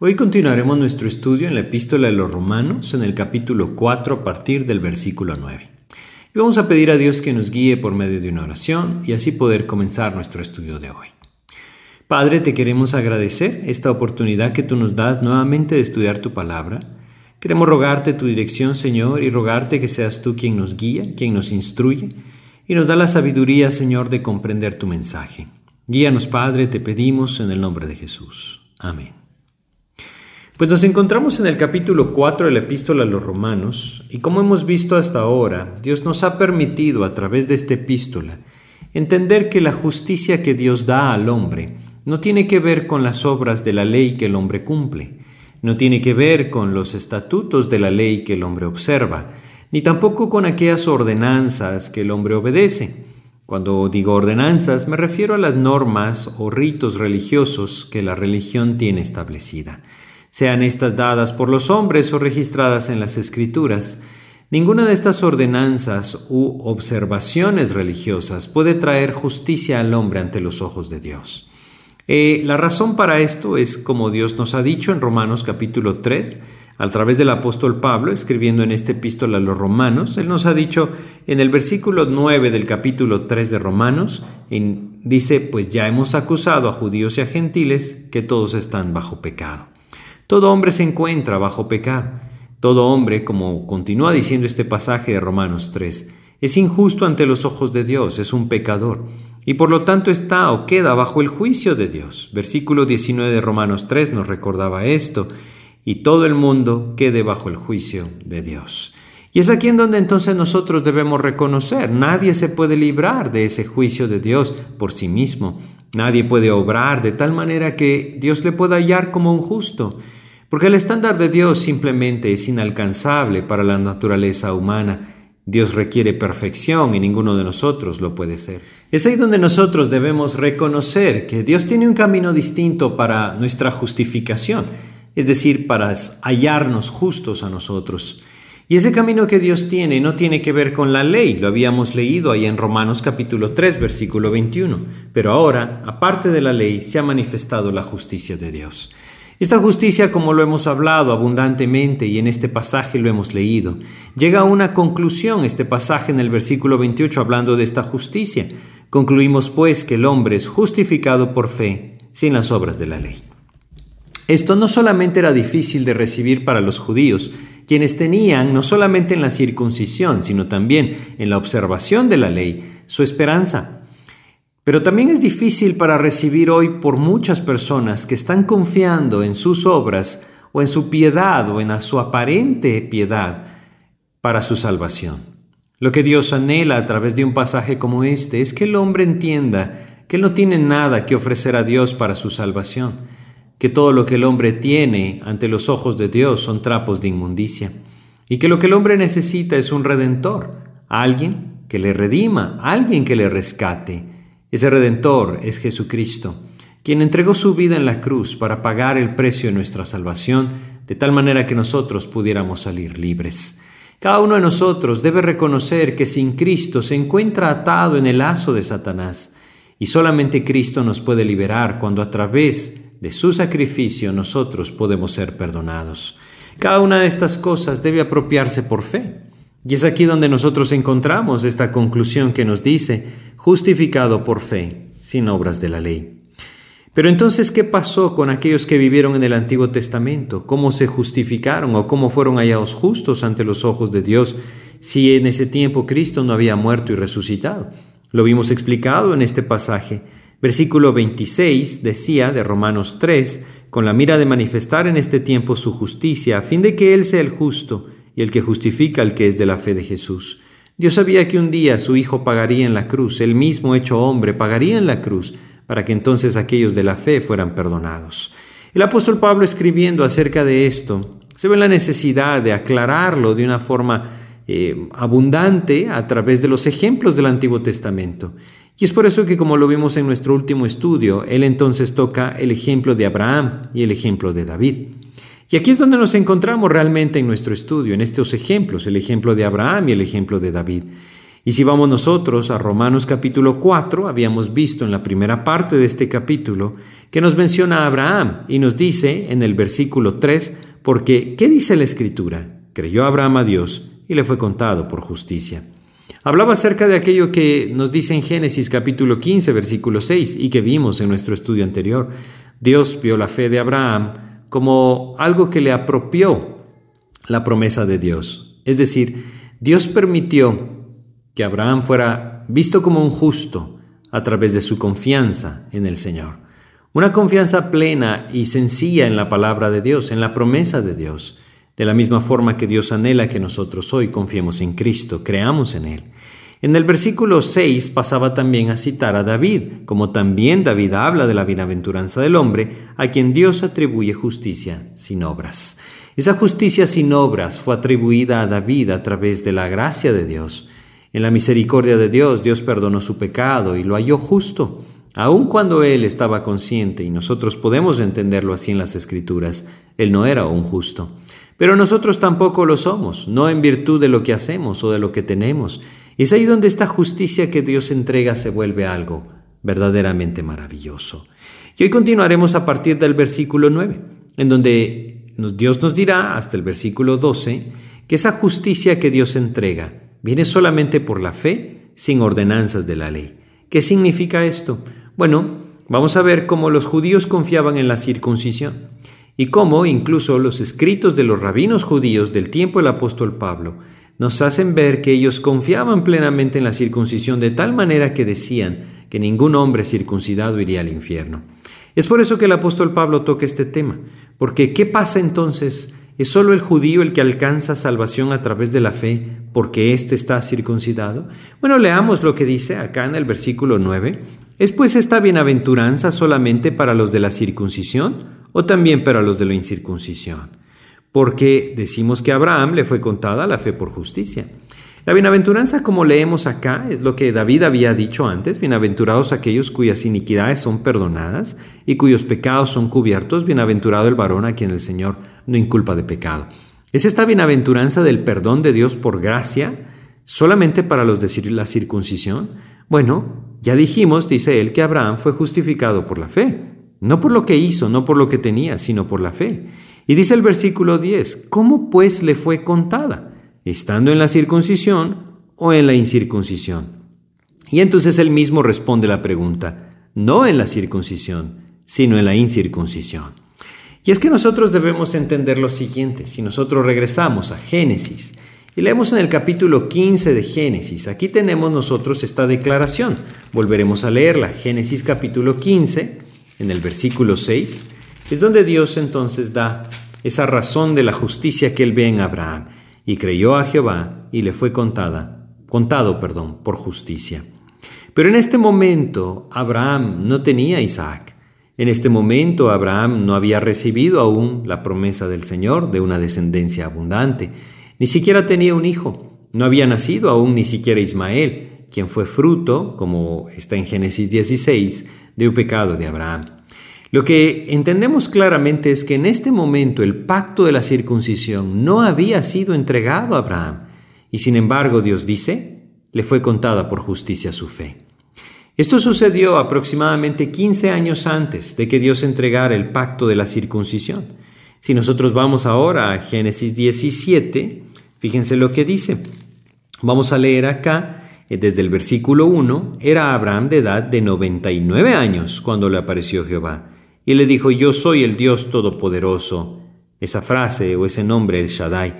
Hoy continuaremos nuestro estudio en la epístola de los romanos en el capítulo 4 a partir del versículo 9. Y vamos a pedir a Dios que nos guíe por medio de una oración y así poder comenzar nuestro estudio de hoy. Padre, te queremos agradecer esta oportunidad que tú nos das nuevamente de estudiar tu palabra. Queremos rogarte tu dirección, Señor, y rogarte que seas tú quien nos guía, quien nos instruye y nos da la sabiduría, Señor, de comprender tu mensaje. Guíanos, Padre, te pedimos en el nombre de Jesús. Amén. Pues nos encontramos en el capítulo 4 de la epístola a los romanos y como hemos visto hasta ahora, Dios nos ha permitido a través de esta epístola entender que la justicia que Dios da al hombre no tiene que ver con las obras de la ley que el hombre cumple, no tiene que ver con los estatutos de la ley que el hombre observa, ni tampoco con aquellas ordenanzas que el hombre obedece. Cuando digo ordenanzas me refiero a las normas o ritos religiosos que la religión tiene establecida sean estas dadas por los hombres o registradas en las escrituras. Ninguna de estas ordenanzas u observaciones religiosas puede traer justicia al hombre ante los ojos de Dios. Eh, la razón para esto es como Dios nos ha dicho en Romanos capítulo 3, a través del apóstol Pablo, escribiendo en este epístola a los romanos, él nos ha dicho en el versículo 9 del capítulo 3 de Romanos, dice, pues ya hemos acusado a judíos y a gentiles que todos están bajo pecado. Todo hombre se encuentra bajo pecado. Todo hombre, como continúa diciendo este pasaje de Romanos 3, es injusto ante los ojos de Dios, es un pecador, y por lo tanto está o queda bajo el juicio de Dios. Versículo 19 de Romanos 3 nos recordaba esto, y todo el mundo quede bajo el juicio de Dios. Y es aquí en donde entonces nosotros debemos reconocer, nadie se puede librar de ese juicio de Dios por sí mismo, nadie puede obrar de tal manera que Dios le pueda hallar como un justo. Porque el estándar de Dios simplemente es inalcanzable para la naturaleza humana. Dios requiere perfección y ninguno de nosotros lo puede ser. Es ahí donde nosotros debemos reconocer que Dios tiene un camino distinto para nuestra justificación, es decir, para hallarnos justos a nosotros. Y ese camino que Dios tiene no tiene que ver con la ley, lo habíamos leído ahí en Romanos capítulo 3, versículo 21, pero ahora, aparte de la ley, se ha manifestado la justicia de Dios. Esta justicia, como lo hemos hablado abundantemente y en este pasaje lo hemos leído, llega a una conclusión este pasaje en el versículo 28 hablando de esta justicia. Concluimos pues que el hombre es justificado por fe sin las obras de la ley. Esto no solamente era difícil de recibir para los judíos, quienes tenían no solamente en la circuncisión, sino también en la observación de la ley, su esperanza pero también es difícil para recibir hoy por muchas personas que están confiando en sus obras o en su piedad o en su aparente piedad para su salvación. Lo que Dios anhela a través de un pasaje como este es que el hombre entienda que él no tiene nada que ofrecer a Dios para su salvación, que todo lo que el hombre tiene ante los ojos de Dios son trapos de inmundicia, y que lo que el hombre necesita es un redentor, alguien que le redima, alguien que le rescate, ese redentor es Jesucristo, quien entregó su vida en la cruz para pagar el precio de nuestra salvación, de tal manera que nosotros pudiéramos salir libres. Cada uno de nosotros debe reconocer que sin Cristo se encuentra atado en el lazo de Satanás, y solamente Cristo nos puede liberar cuando a través de su sacrificio nosotros podemos ser perdonados. Cada una de estas cosas debe apropiarse por fe. Y es aquí donde nosotros encontramos esta conclusión que nos dice, justificado por fe, sin obras de la ley. Pero entonces, ¿qué pasó con aquellos que vivieron en el Antiguo Testamento? ¿Cómo se justificaron o cómo fueron hallados justos ante los ojos de Dios si en ese tiempo Cristo no había muerto y resucitado? Lo vimos explicado en este pasaje. Versículo 26 decía de Romanos 3, con la mira de manifestar en este tiempo su justicia, a fin de que Él sea el justo y el que justifica al que es de la fe de Jesús. Dios sabía que un día su Hijo pagaría en la cruz, el mismo hecho hombre pagaría en la cruz, para que entonces aquellos de la fe fueran perdonados. El apóstol Pablo escribiendo acerca de esto, se ve la necesidad de aclararlo de una forma eh, abundante a través de los ejemplos del Antiguo Testamento. Y es por eso que, como lo vimos en nuestro último estudio, él entonces toca el ejemplo de Abraham y el ejemplo de David. Y aquí es donde nos encontramos realmente en nuestro estudio, en estos ejemplos, el ejemplo de Abraham y el ejemplo de David. Y si vamos nosotros a Romanos capítulo 4, habíamos visto en la primera parte de este capítulo que nos menciona a Abraham y nos dice en el versículo 3, porque ¿qué dice la escritura? Creyó Abraham a Dios y le fue contado por justicia. Hablaba acerca de aquello que nos dice en Génesis capítulo 15, versículo 6 y que vimos en nuestro estudio anterior. Dios vio la fe de Abraham como algo que le apropió la promesa de Dios. Es decir, Dios permitió que Abraham fuera visto como un justo a través de su confianza en el Señor. Una confianza plena y sencilla en la palabra de Dios, en la promesa de Dios, de la misma forma que Dios anhela que nosotros hoy confiemos en Cristo, creamos en Él. En el versículo 6 pasaba también a citar a David, como también David habla de la bienaventuranza del hombre, a quien Dios atribuye justicia sin obras. Esa justicia sin obras fue atribuida a David a través de la gracia de Dios, en la misericordia de Dios, Dios perdonó su pecado y lo halló justo, aun cuando él estaba consciente, y nosotros podemos entenderlo así en las Escrituras, él no era un justo. Pero nosotros tampoco lo somos, no en virtud de lo que hacemos o de lo que tenemos. Es ahí donde esta justicia que Dios entrega se vuelve algo verdaderamente maravilloso. Y hoy continuaremos a partir del versículo 9, en donde Dios nos dirá, hasta el versículo 12, que esa justicia que Dios entrega Viene solamente por la fe, sin ordenanzas de la ley. ¿Qué significa esto? Bueno, vamos a ver cómo los judíos confiaban en la circuncisión y cómo incluso los escritos de los rabinos judíos del tiempo del apóstol Pablo nos hacen ver que ellos confiaban plenamente en la circuncisión de tal manera que decían que ningún hombre circuncidado iría al infierno. Es por eso que el apóstol Pablo toca este tema, porque ¿qué pasa entonces ¿Es solo el judío el que alcanza salvación a través de la fe porque éste está circuncidado? Bueno, leamos lo que dice acá en el versículo 9. ¿Es pues esta bienaventuranza solamente para los de la circuncisión o también para los de la incircuncisión? Porque decimos que a Abraham le fue contada la fe por justicia. La bienaventuranza, como leemos acá, es lo que David había dicho antes, bienaventurados aquellos cuyas iniquidades son perdonadas y cuyos pecados son cubiertos, bienaventurado el varón a quien el Señor no inculpa de pecado. ¿Es esta bienaventuranza del perdón de Dios por gracia solamente para los de la circuncisión? Bueno, ya dijimos, dice él, que Abraham fue justificado por la fe, no por lo que hizo, no por lo que tenía, sino por la fe. Y dice el versículo 10, ¿cómo pues le fue contada? ¿Estando en la circuncisión o en la incircuncisión? Y entonces él mismo responde la pregunta, no en la circuncisión, sino en la incircuncisión. Y es que nosotros debemos entender lo siguiente, si nosotros regresamos a Génesis y leemos en el capítulo 15 de Génesis, aquí tenemos nosotros esta declaración, volveremos a leerla, Génesis capítulo 15, en el versículo 6, es donde Dios entonces da esa razón de la justicia que él ve en Abraham, y creyó a Jehová y le fue contada, contado, perdón, por justicia. Pero en este momento Abraham no tenía Isaac, en este momento Abraham no había recibido aún la promesa del Señor de una descendencia abundante, ni siquiera tenía un hijo, no había nacido aún ni siquiera Ismael, quien fue fruto, como está en Génesis 16, de un pecado de Abraham. Lo que entendemos claramente es que en este momento el pacto de la circuncisión no había sido entregado a Abraham, y sin embargo Dios dice, le fue contada por justicia su fe. Esto sucedió aproximadamente 15 años antes de que Dios entregara el pacto de la circuncisión. Si nosotros vamos ahora a Génesis 17, fíjense lo que dice. Vamos a leer acá desde el versículo 1, era Abraham de edad de 99 años cuando le apareció Jehová. Y le dijo, yo soy el Dios Todopoderoso. Esa frase o ese nombre, el Shaddai,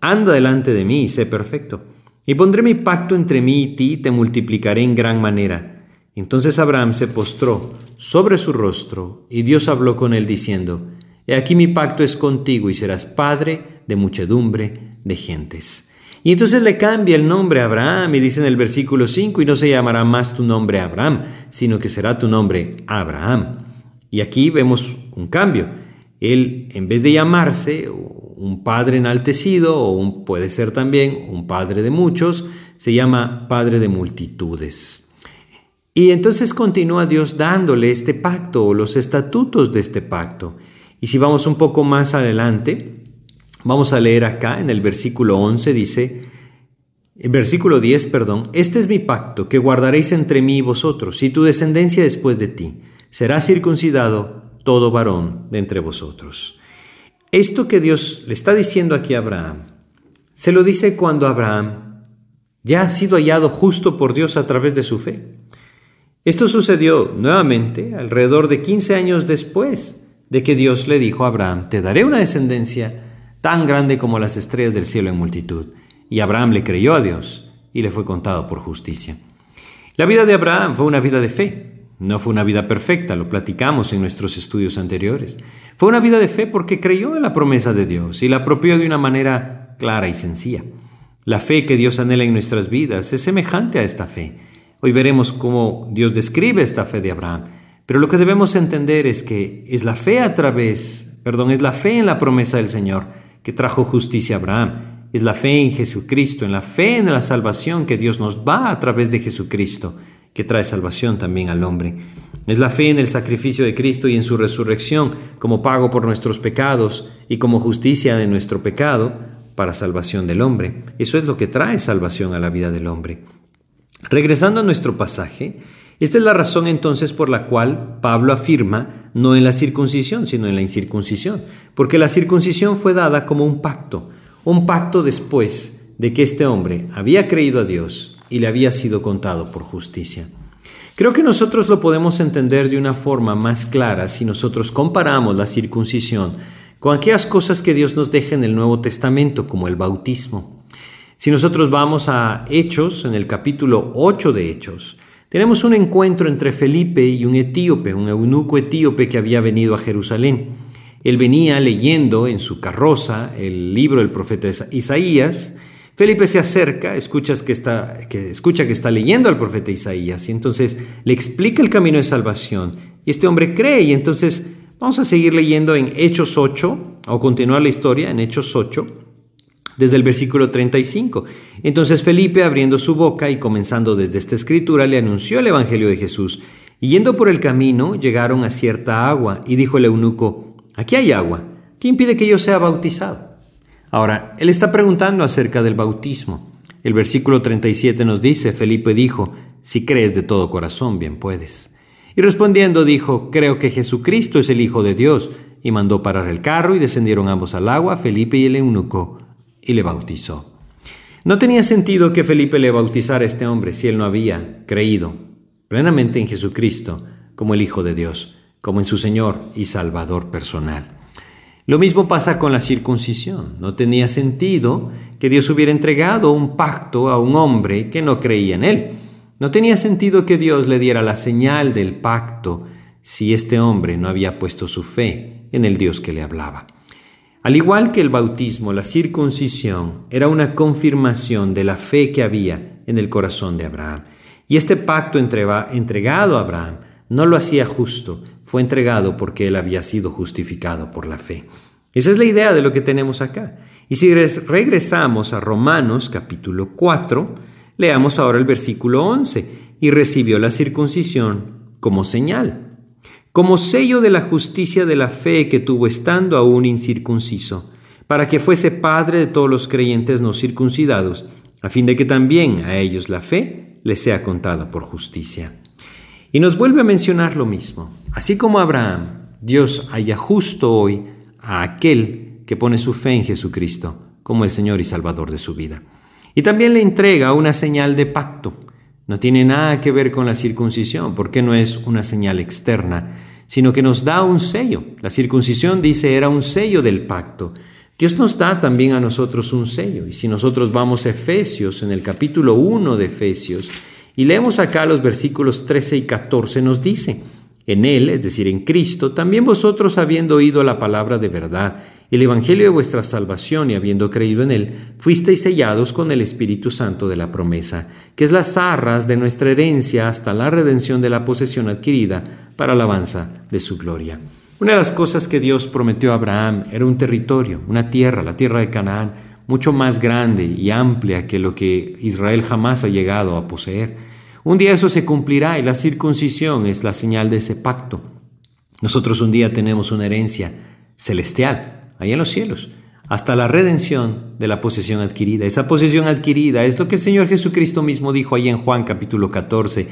anda delante de mí y sé perfecto. Y pondré mi pacto entre mí y ti y te multiplicaré en gran manera. Entonces Abraham se postró sobre su rostro y Dios habló con él diciendo, He aquí mi pacto es contigo y serás padre de muchedumbre de gentes. Y entonces le cambia el nombre Abraham y dice en el versículo 5, y no se llamará más tu nombre Abraham, sino que será tu nombre Abraham. Y aquí vemos un cambio. Él, en vez de llamarse un padre enaltecido, o puede ser también un padre de muchos, se llama padre de multitudes. Y entonces continúa Dios dándole este pacto o los estatutos de este pacto. Y si vamos un poco más adelante, Vamos a leer acá en el versículo 11, dice, el versículo 10, perdón, este es mi pacto que guardaréis entre mí y vosotros, y tu descendencia después de ti. Será circuncidado todo varón de entre vosotros. Esto que Dios le está diciendo aquí a Abraham, se lo dice cuando Abraham ya ha sido hallado justo por Dios a través de su fe. Esto sucedió nuevamente alrededor de 15 años después de que Dios le dijo a Abraham, te daré una descendencia tan grande como las estrellas del cielo en multitud. Y Abraham le creyó a Dios y le fue contado por justicia. La vida de Abraham fue una vida de fe. No fue una vida perfecta, lo platicamos en nuestros estudios anteriores. Fue una vida de fe porque creyó en la promesa de Dios y la apropió de una manera clara y sencilla. La fe que Dios anhela en nuestras vidas es semejante a esta fe. Hoy veremos cómo Dios describe esta fe de Abraham. Pero lo que debemos entender es que es la fe a través, perdón, es la fe en la promesa del Señor que trajo justicia a Abraham. Es la fe en Jesucristo, en la fe en la salvación que Dios nos va a través de Jesucristo, que trae salvación también al hombre. Es la fe en el sacrificio de Cristo y en su resurrección como pago por nuestros pecados y como justicia de nuestro pecado para salvación del hombre. Eso es lo que trae salvación a la vida del hombre. Regresando a nuestro pasaje, esta es la razón entonces por la cual Pablo afirma no en la circuncisión, sino en la incircuncisión, porque la circuncisión fue dada como un pacto, un pacto después de que este hombre había creído a Dios y le había sido contado por justicia. Creo que nosotros lo podemos entender de una forma más clara si nosotros comparamos la circuncisión con aquellas cosas que Dios nos deja en el Nuevo Testamento, como el bautismo. Si nosotros vamos a Hechos, en el capítulo 8 de Hechos, tenemos un encuentro entre Felipe y un etíope, un eunuco etíope que había venido a Jerusalén. Él venía leyendo en su carroza el libro del profeta Isaías. Felipe se acerca, escuchas que está, que escucha que está leyendo al profeta Isaías y entonces le explica el camino de salvación. Y este hombre cree y entonces vamos a seguir leyendo en Hechos 8 o continuar la historia en Hechos 8 desde el versículo 35. Entonces Felipe, abriendo su boca y comenzando desde esta escritura, le anunció el Evangelio de Jesús. Y yendo por el camino, llegaron a cierta agua, y dijo el eunuco, aquí hay agua, ¿qué impide que yo sea bautizado? Ahora, él está preguntando acerca del bautismo. El versículo 37 nos dice, Felipe dijo, si crees de todo corazón, bien puedes. Y respondiendo dijo, creo que Jesucristo es el Hijo de Dios, y mandó parar el carro y descendieron ambos al agua, Felipe y el eunuco y le bautizó. No tenía sentido que Felipe le bautizara a este hombre si él no había creído plenamente en Jesucristo como el Hijo de Dios, como en su Señor y Salvador personal. Lo mismo pasa con la circuncisión. No tenía sentido que Dios hubiera entregado un pacto a un hombre que no creía en él. No tenía sentido que Dios le diera la señal del pacto si este hombre no había puesto su fe en el Dios que le hablaba. Al igual que el bautismo, la circuncisión era una confirmación de la fe que había en el corazón de Abraham. Y este pacto entregado a Abraham no lo hacía justo, fue entregado porque él había sido justificado por la fe. Esa es la idea de lo que tenemos acá. Y si regresamos a Romanos capítulo 4, leamos ahora el versículo 11, y recibió la circuncisión como señal como sello de la justicia de la fe que tuvo estando aún incircunciso, para que fuese Padre de todos los creyentes no circuncidados, a fin de que también a ellos la fe les sea contada por justicia. Y nos vuelve a mencionar lo mismo. Así como Abraham, Dios haya justo hoy a aquel que pone su fe en Jesucristo como el Señor y Salvador de su vida. Y también le entrega una señal de pacto. No tiene nada que ver con la circuncisión, porque no es una señal externa, sino que nos da un sello. La circuncisión, dice, era un sello del pacto. Dios nos da también a nosotros un sello. Y si nosotros vamos a Efesios, en el capítulo 1 de Efesios, y leemos acá los versículos 13 y 14, nos dice, en Él, es decir, en Cristo, también vosotros habiendo oído la palabra de verdad, el Evangelio de vuestra salvación y habiendo creído en Él, fuisteis sellados con el Espíritu Santo de la promesa, que es las arras de nuestra herencia hasta la redención de la posesión adquirida para alabanza de su gloria. Una de las cosas que Dios prometió a Abraham era un territorio, una tierra, la tierra de Canaán, mucho más grande y amplia que lo que Israel jamás ha llegado a poseer. Un día eso se cumplirá y la circuncisión es la señal de ese pacto. Nosotros un día tenemos una herencia celestial, ahí en los cielos, hasta la redención de la posesión adquirida. Esa posesión adquirida es lo que el Señor Jesucristo mismo dijo ahí en Juan capítulo 14.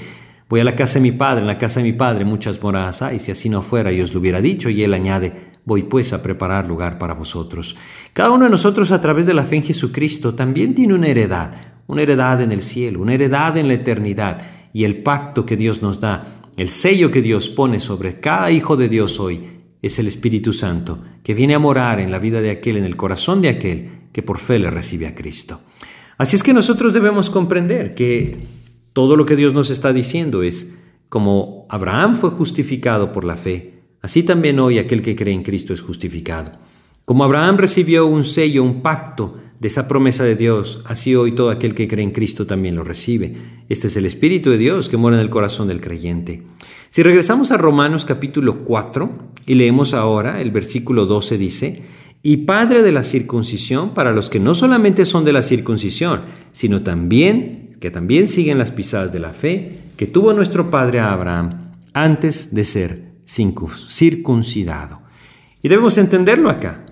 Voy a la casa de mi padre, en la casa de mi padre muchas moradas hay, si así no fuera yo os lo hubiera dicho. Y él añade, voy pues a preparar lugar para vosotros. Cada uno de nosotros a través de la fe en Jesucristo también tiene una heredad una heredad en el cielo, una heredad en la eternidad y el pacto que Dios nos da, el sello que Dios pone sobre cada hijo de Dios hoy es el Espíritu Santo que viene a morar en la vida de aquel, en el corazón de aquel que por fe le recibe a Cristo. Así es que nosotros debemos comprender que todo lo que Dios nos está diciendo es como Abraham fue justificado por la fe, así también hoy aquel que cree en Cristo es justificado. Como Abraham recibió un sello, un pacto de esa promesa de Dios, así hoy todo aquel que cree en Cristo también lo recibe. Este es el Espíritu de Dios que mora en el corazón del creyente. Si regresamos a Romanos capítulo 4 y leemos ahora el versículo 12 dice, y padre de la circuncisión para los que no solamente son de la circuncisión, sino también que también siguen las pisadas de la fe que tuvo nuestro padre Abraham antes de ser circuncidado. Y debemos entenderlo acá.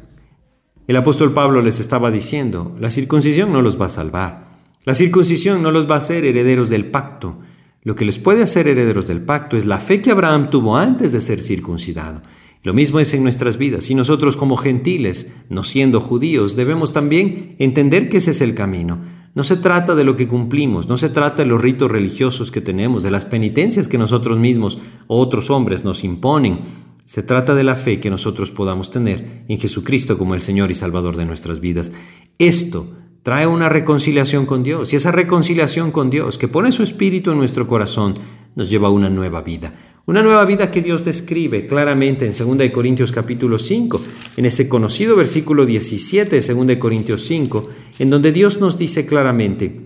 El apóstol Pablo les estaba diciendo, la circuncisión no los va a salvar. La circuncisión no los va a hacer herederos del pacto. Lo que les puede hacer herederos del pacto es la fe que Abraham tuvo antes de ser circuncidado. Lo mismo es en nuestras vidas. Y nosotros como gentiles, no siendo judíos, debemos también entender que ese es el camino. No se trata de lo que cumplimos, no se trata de los ritos religiosos que tenemos, de las penitencias que nosotros mismos o otros hombres nos imponen. Se trata de la fe que nosotros podamos tener en Jesucristo como el Señor y Salvador de nuestras vidas. Esto trae una reconciliación con Dios y esa reconciliación con Dios que pone su espíritu en nuestro corazón nos lleva a una nueva vida. Una nueva vida que Dios describe claramente en 2 Corintios capítulo 5, en ese conocido versículo 17 de 2 Corintios 5, en donde Dios nos dice claramente,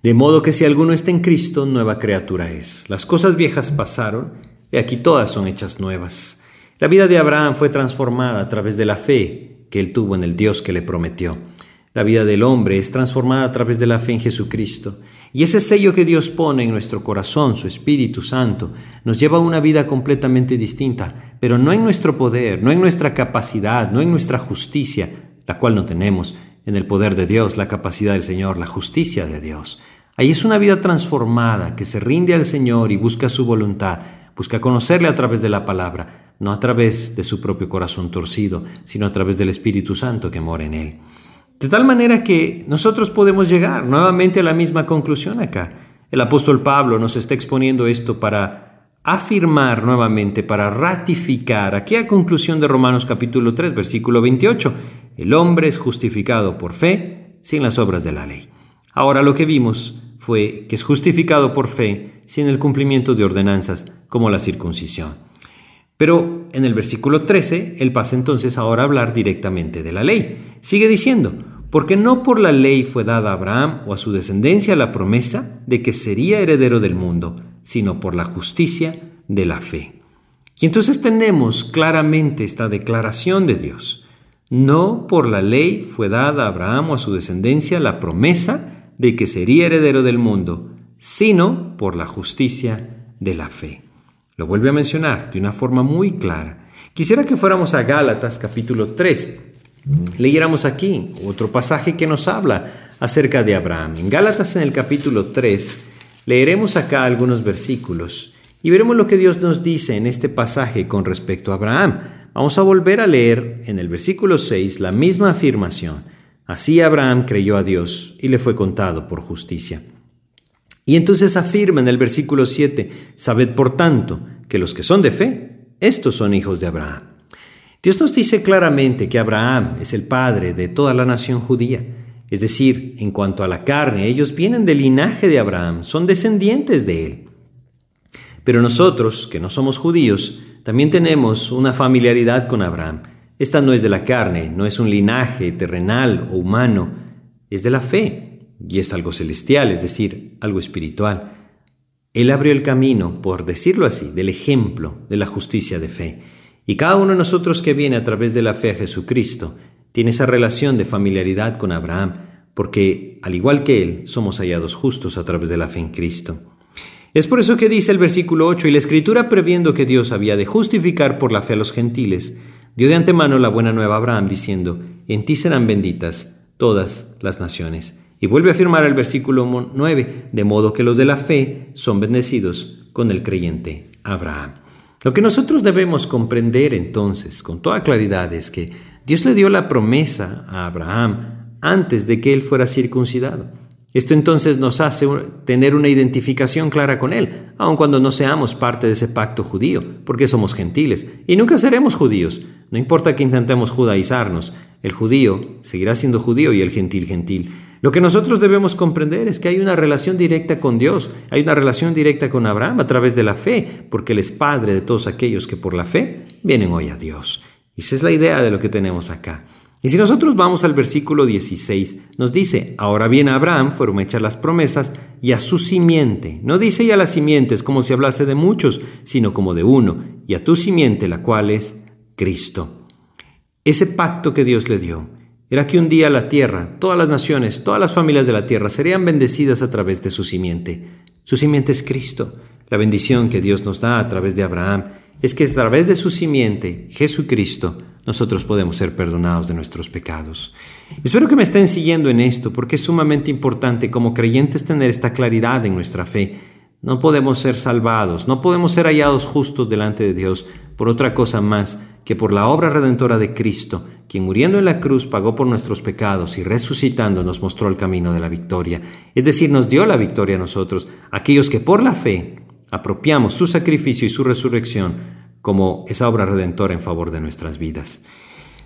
de modo que si alguno está en Cristo, nueva criatura es. Las cosas viejas pasaron, y aquí todas son hechas nuevas. La vida de Abraham fue transformada a través de la fe que él tuvo en el Dios que le prometió. La vida del hombre es transformada a través de la fe en Jesucristo. Y ese sello que Dios pone en nuestro corazón, su Espíritu Santo, nos lleva a una vida completamente distinta, pero no en nuestro poder, no en nuestra capacidad, no en nuestra justicia, la cual no tenemos, en el poder de Dios, la capacidad del Señor, la justicia de Dios. Ahí es una vida transformada que se rinde al Señor y busca su voluntad, Busca conocerle a través de la palabra, no a través de su propio corazón torcido, sino a través del Espíritu Santo que mora en él. De tal manera que nosotros podemos llegar nuevamente a la misma conclusión acá. El apóstol Pablo nos está exponiendo esto para afirmar nuevamente, para ratificar aquella conclusión de Romanos capítulo 3, versículo 28. El hombre es justificado por fe sin las obras de la ley. Ahora lo que vimos fue que es justificado por fe sin el cumplimiento de ordenanzas como la circuncisión. Pero en el versículo 13, él pasa entonces ahora a hablar directamente de la ley. Sigue diciendo, porque no por la ley fue dada a Abraham o a su descendencia la promesa de que sería heredero del mundo, sino por la justicia de la fe. Y entonces tenemos claramente esta declaración de Dios. No por la ley fue dada a Abraham o a su descendencia la promesa de que sería heredero del mundo, sino por la justicia de la fe. Lo vuelve a mencionar de una forma muy clara. Quisiera que fuéramos a Gálatas capítulo 3. Leyéramos aquí otro pasaje que nos habla acerca de Abraham. En Gálatas en el capítulo 3 leeremos acá algunos versículos y veremos lo que Dios nos dice en este pasaje con respecto a Abraham. Vamos a volver a leer en el versículo 6 la misma afirmación. Así Abraham creyó a Dios y le fue contado por justicia. Y entonces afirma en el versículo 7, sabed por tanto que los que son de fe, estos son hijos de Abraham. Dios nos dice claramente que Abraham es el padre de toda la nación judía. Es decir, en cuanto a la carne, ellos vienen del linaje de Abraham, son descendientes de él. Pero nosotros, que no somos judíos, también tenemos una familiaridad con Abraham. Esta no es de la carne, no es un linaje terrenal o humano, es de la fe y es algo celestial, es decir, algo espiritual. Él abrió el camino, por decirlo así, del ejemplo de la justicia de fe. Y cada uno de nosotros que viene a través de la fe a Jesucristo tiene esa relación de familiaridad con Abraham, porque al igual que él, somos hallados justos a través de la fe en Cristo. Es por eso que dice el versículo 8, y la escritura previendo que Dios había de justificar por la fe a los gentiles, dio de antemano la buena nueva a Abraham, diciendo, en ti serán benditas todas las naciones. Y vuelve a afirmar el versículo 9, de modo que los de la fe son bendecidos con el creyente Abraham. Lo que nosotros debemos comprender entonces con toda claridad es que Dios le dio la promesa a Abraham antes de que él fuera circuncidado. Esto entonces nos hace tener una identificación clara con Él, aun cuando no seamos parte de ese pacto judío, porque somos gentiles, y nunca seremos judíos. No importa que intentemos judaizarnos, el judío seguirá siendo judío y el gentil gentil. Lo que nosotros debemos comprender es que hay una relación directa con Dios, hay una relación directa con Abraham a través de la fe, porque Él es Padre de todos aquellos que por la fe vienen hoy a Dios. Y esa es la idea de lo que tenemos acá. Y si nosotros vamos al versículo 16, nos dice, ahora bien Abraham fueron hechas las promesas y a su simiente. No dice y a las simientes como si hablase de muchos, sino como de uno, y a tu simiente, la cual es Cristo. Ese pacto que Dios le dio era que un día la tierra, todas las naciones, todas las familias de la tierra serían bendecidas a través de su simiente. Su simiente es Cristo. La bendición que Dios nos da a través de Abraham es que a través de su simiente, Jesucristo, nosotros podemos ser perdonados de nuestros pecados. Espero que me estén siguiendo en esto porque es sumamente importante como creyentes tener esta claridad en nuestra fe. No podemos ser salvados, no podemos ser hallados justos delante de Dios por otra cosa más que por la obra redentora de Cristo, quien muriendo en la cruz pagó por nuestros pecados y resucitando nos mostró el camino de la victoria. Es decir, nos dio la victoria a nosotros, aquellos que por la fe apropiamos su sacrificio y su resurrección como esa obra redentora en favor de nuestras vidas.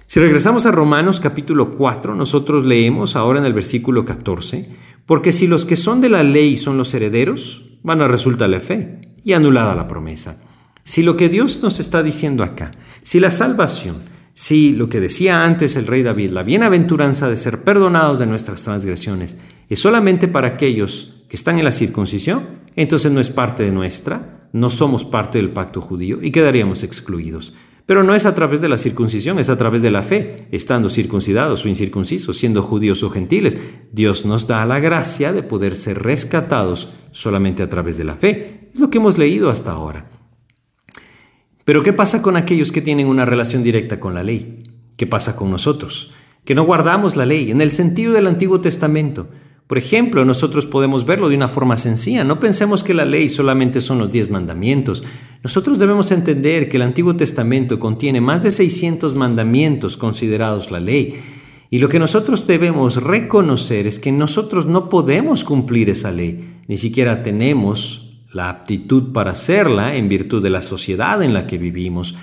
Si regresamos a Romanos capítulo 4, nosotros leemos ahora en el versículo 14, porque si los que son de la ley son los herederos, van a resultar la fe y anulada la promesa. Si lo que Dios nos está diciendo acá, si la salvación, si lo que decía antes el rey David, la bienaventuranza de ser perdonados de nuestras transgresiones, es solamente para aquellos que están en la circuncisión, entonces no es parte de nuestra, no somos parte del pacto judío y quedaríamos excluidos. Pero no es a través de la circuncisión, es a través de la fe, estando circuncidados o incircuncisos, siendo judíos o gentiles. Dios nos da la gracia de poder ser rescatados solamente a través de la fe. Es lo que hemos leído hasta ahora. Pero ¿qué pasa con aquellos que tienen una relación directa con la ley? ¿Qué pasa con nosotros? Que no guardamos la ley en el sentido del Antiguo Testamento. Por ejemplo, nosotros podemos verlo de una forma sencilla. No pensemos que la ley solamente son los diez mandamientos. Nosotros debemos entender que el Antiguo Testamento contiene más de 600 mandamientos considerados la ley. Y lo que nosotros debemos reconocer es que nosotros no podemos cumplir esa ley, ni siquiera tenemos la aptitud para hacerla en virtud de la sociedad en la que vivimos.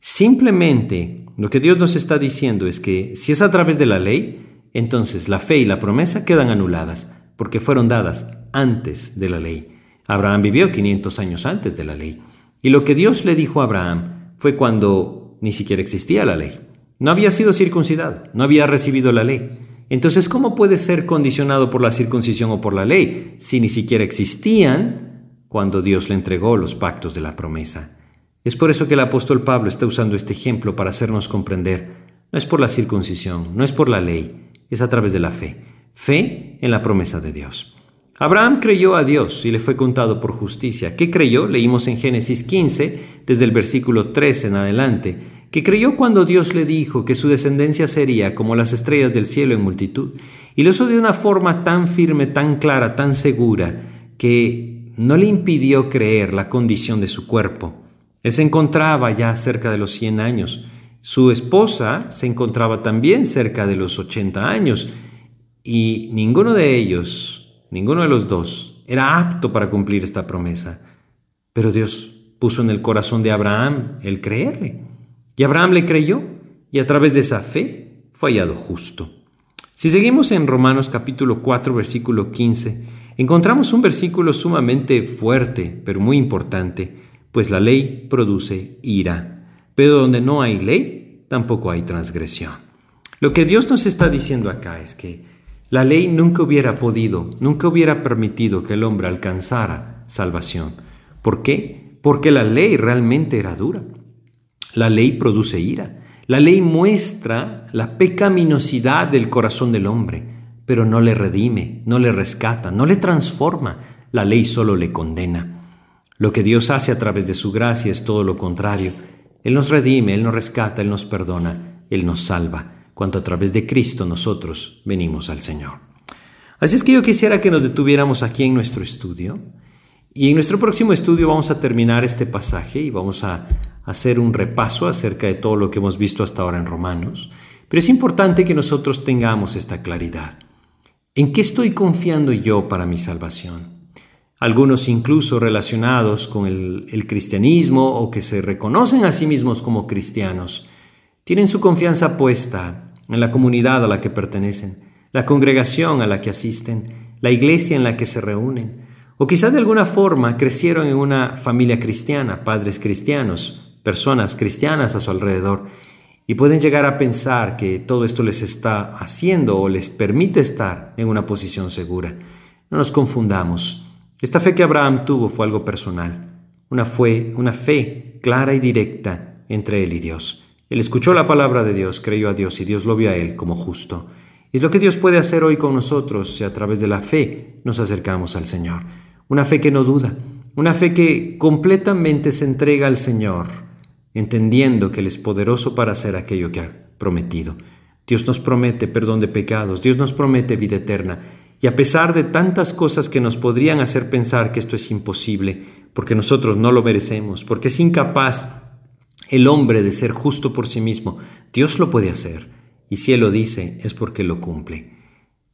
Simplemente lo que Dios nos está diciendo es que si es a través de la ley, entonces la fe y la promesa quedan anuladas, porque fueron dadas antes de la ley. Abraham vivió 500 años antes de la ley. Y lo que Dios le dijo a Abraham fue cuando ni siquiera existía la ley. No había sido circuncidado, no había recibido la ley. Entonces, ¿cómo puede ser condicionado por la circuncisión o por la ley si ni siquiera existían cuando Dios le entregó los pactos de la promesa? Es por eso que el apóstol Pablo está usando este ejemplo para hacernos comprender. No es por la circuncisión, no es por la ley, es a través de la fe. Fe en la promesa de Dios. Abraham creyó a Dios y le fue contado por justicia. ¿Qué creyó? Leímos en Génesis 15, desde el versículo 13 en adelante, que creyó cuando Dios le dijo que su descendencia sería como las estrellas del cielo en multitud. Y lo hizo de una forma tan firme, tan clara, tan segura, que no le impidió creer la condición de su cuerpo. Él se encontraba ya cerca de los 100 años su esposa se encontraba también cerca de los 80 años y ninguno de ellos, ninguno de los dos, era apto para cumplir esta promesa. Pero Dios puso en el corazón de Abraham el creerle. Y Abraham le creyó y a través de esa fe fue hallado justo. Si seguimos en Romanos capítulo 4 versículo 15, encontramos un versículo sumamente fuerte, pero muy importante, pues la ley produce ira, pero donde no hay ley, tampoco hay transgresión. Lo que Dios nos está diciendo acá es que la ley nunca hubiera podido, nunca hubiera permitido que el hombre alcanzara salvación. ¿Por qué? Porque la ley realmente era dura. La ley produce ira. La ley muestra la pecaminosidad del corazón del hombre, pero no le redime, no le rescata, no le transforma. La ley solo le condena. Lo que Dios hace a través de su gracia es todo lo contrario. Él nos redime, Él nos rescata, Él nos perdona, Él nos salva, cuando a través de Cristo nosotros venimos al Señor. Así es que yo quisiera que nos detuviéramos aquí en nuestro estudio. Y en nuestro próximo estudio vamos a terminar este pasaje y vamos a hacer un repaso acerca de todo lo que hemos visto hasta ahora en Romanos, pero es importante que nosotros tengamos esta claridad. ¿En qué estoy confiando yo para mi salvación? Algunos incluso relacionados con el, cristianismo o que se reconocen a sí mismos como cristianos, tienen su confianza puesta en la comunidad a la que pertenecen, la congregación a la que asisten, la iglesia en la que se reúnen, o quizás de alguna forma crecieron en una familia cristiana, padres cristianos, personas cristianas a su alrededor y pueden llegar a pensar que todo esto les está haciendo o les permite estar en una posición segura. No nos confundamos. Esta fe que Abraham tuvo fue algo personal, una fe, una fe clara y directa entre él y Dios. Él escuchó la palabra de Dios, creyó a Dios y Dios lo vio a él como justo. Es lo que Dios puede hacer hoy con nosotros si a través de la fe nos acercamos al Señor. Una fe que no duda, una fe que completamente se entrega al Señor, entendiendo que Él es poderoso para hacer aquello que ha prometido. Dios nos promete perdón de pecados, Dios nos promete vida eterna, y a pesar de tantas cosas que nos podrían hacer pensar que esto es imposible, porque nosotros no lo merecemos, porque es incapaz el hombre de ser justo por sí mismo, Dios lo puede hacer, y si Él lo dice es porque lo cumple.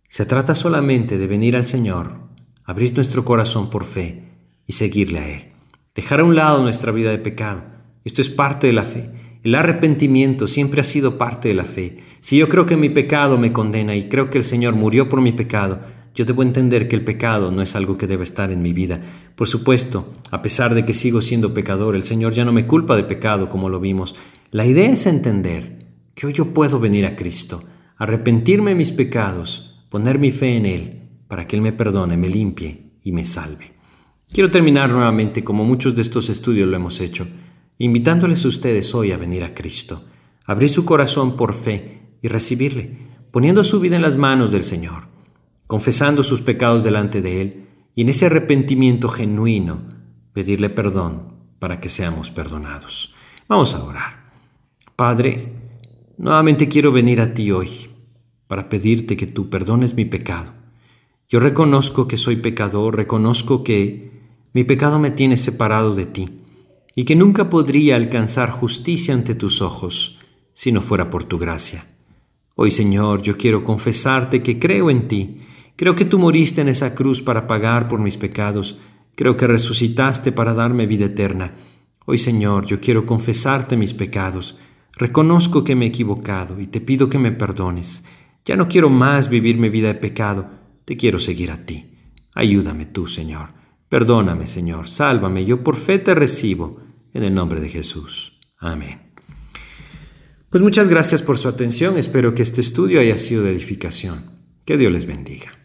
Se trata solamente de venir al Señor, abrir nuestro corazón por fe y seguirle a Él, dejar a un lado nuestra vida de pecado, esto es parte de la fe. El arrepentimiento siempre ha sido parte de la fe. Si yo creo que mi pecado me condena y creo que el Señor murió por mi pecado, yo debo entender que el pecado no es algo que debe estar en mi vida. Por supuesto, a pesar de que sigo siendo pecador, el Señor ya no me culpa de pecado como lo vimos. La idea es entender que hoy yo puedo venir a Cristo, arrepentirme de mis pecados, poner mi fe en Él, para que Él me perdone, me limpie y me salve. Quiero terminar nuevamente como muchos de estos estudios lo hemos hecho invitándoles a ustedes hoy a venir a Cristo, abrir su corazón por fe y recibirle, poniendo su vida en las manos del Señor, confesando sus pecados delante de Él y en ese arrepentimiento genuino pedirle perdón para que seamos perdonados. Vamos a orar. Padre, nuevamente quiero venir a ti hoy para pedirte que tú perdones mi pecado. Yo reconozco que soy pecador, reconozco que mi pecado me tiene separado de ti y que nunca podría alcanzar justicia ante tus ojos si no fuera por tu gracia. Hoy, Señor, yo quiero confesarte que creo en ti, creo que tú moriste en esa cruz para pagar por mis pecados, creo que resucitaste para darme vida eterna. Hoy, Señor, yo quiero confesarte mis pecados, reconozco que me he equivocado y te pido que me perdones. Ya no quiero más vivir mi vida de pecado, te quiero seguir a ti. Ayúdame tú, Señor. Perdóname, Señor, sálvame, yo por fe te recibo, en el nombre de Jesús. Amén. Pues muchas gracias por su atención, espero que este estudio haya sido de edificación. Que Dios les bendiga.